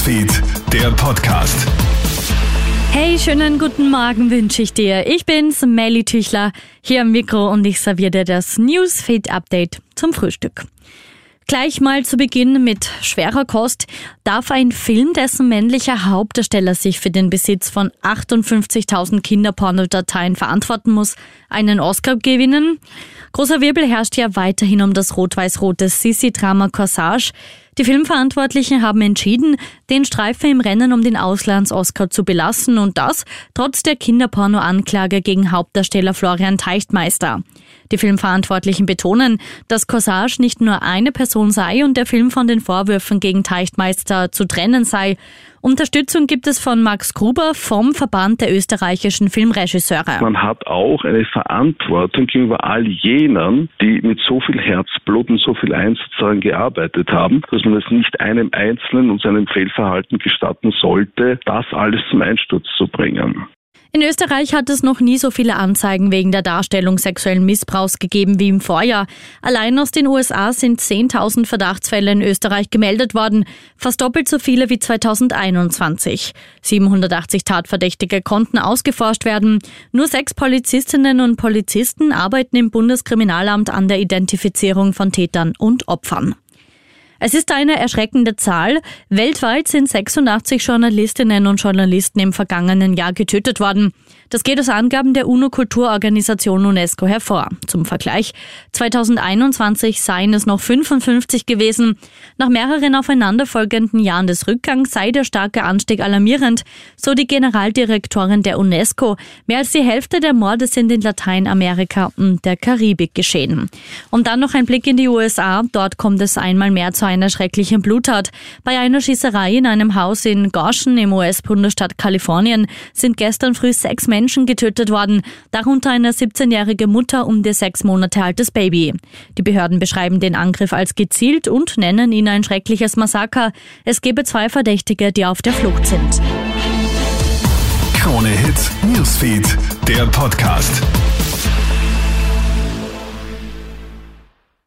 Newsfeed, der Podcast. Hey, schönen guten Morgen wünsche ich dir. Ich bin's, Melly Tüchler, hier am Mikro und ich serviere dir das Newsfeed-Update zum Frühstück. Gleich mal zu Beginn mit schwerer Kost. Darf ein Film, dessen männlicher Hauptdarsteller sich für den Besitz von 58.000 Kinderpornodateien verantworten muss, einen Oscar gewinnen? Großer Wirbel herrscht ja weiterhin um das rot-weiß-rote Sissi-Drama Corsage. Die Filmverantwortlichen haben entschieden, den Streifen im Rennen um den Auslands-Oscar zu belassen und das trotz der Kinderporno-Anklage gegen Hauptdarsteller Florian Teichtmeister. Die Filmverantwortlichen betonen, dass Corsage nicht nur eine Person sei und der Film von den Vorwürfen gegen Teichtmeister zu trennen sei. Unterstützung gibt es von Max Gruber vom Verband der österreichischen Filmregisseure. Man hat auch eine Verantwortung gegenüber all jenen, die mit so viel Herzblut und so viel Einsatz daran gearbeitet haben, dass man es nicht einem Einzelnen und seinem Fehlverhalten gestatten sollte, das alles zum Einsturz zu bringen. In Österreich hat es noch nie so viele Anzeigen wegen der Darstellung sexuellen Missbrauchs gegeben wie im Vorjahr. Allein aus den USA sind 10.000 Verdachtsfälle in Österreich gemeldet worden, fast doppelt so viele wie 2021. 780 Tatverdächtige konnten ausgeforscht werden. Nur sechs Polizistinnen und Polizisten arbeiten im Bundeskriminalamt an der Identifizierung von Tätern und Opfern. Es ist eine erschreckende Zahl. Weltweit sind 86 Journalistinnen und Journalisten im vergangenen Jahr getötet worden. Das geht aus Angaben der UNO-Kulturorganisation UNESCO hervor. Zum Vergleich, 2021 seien es noch 55 gewesen. Nach mehreren aufeinanderfolgenden Jahren des Rückgangs sei der starke Anstieg alarmierend, so die Generaldirektorin der UNESCO. Mehr als die Hälfte der Morde sind in Lateinamerika und der Karibik geschehen. Und dann noch ein Blick in die USA. Dort kommt es einmal mehr zu einer schrecklichen Bluttat. Bei einer Schießerei in einem Haus in Goshen im US-Bundesstaat Kalifornien sind gestern früh sechs Menschen getötet worden, darunter eine 17-jährige Mutter und ihr sechs Monate altes Baby. Die Behörden beschreiben den Angriff als gezielt und nennen ihn ein schreckliches Massaker. Es gebe zwei Verdächtige, die auf der Flucht sind. Krone Hits, Newsfeed, der Podcast.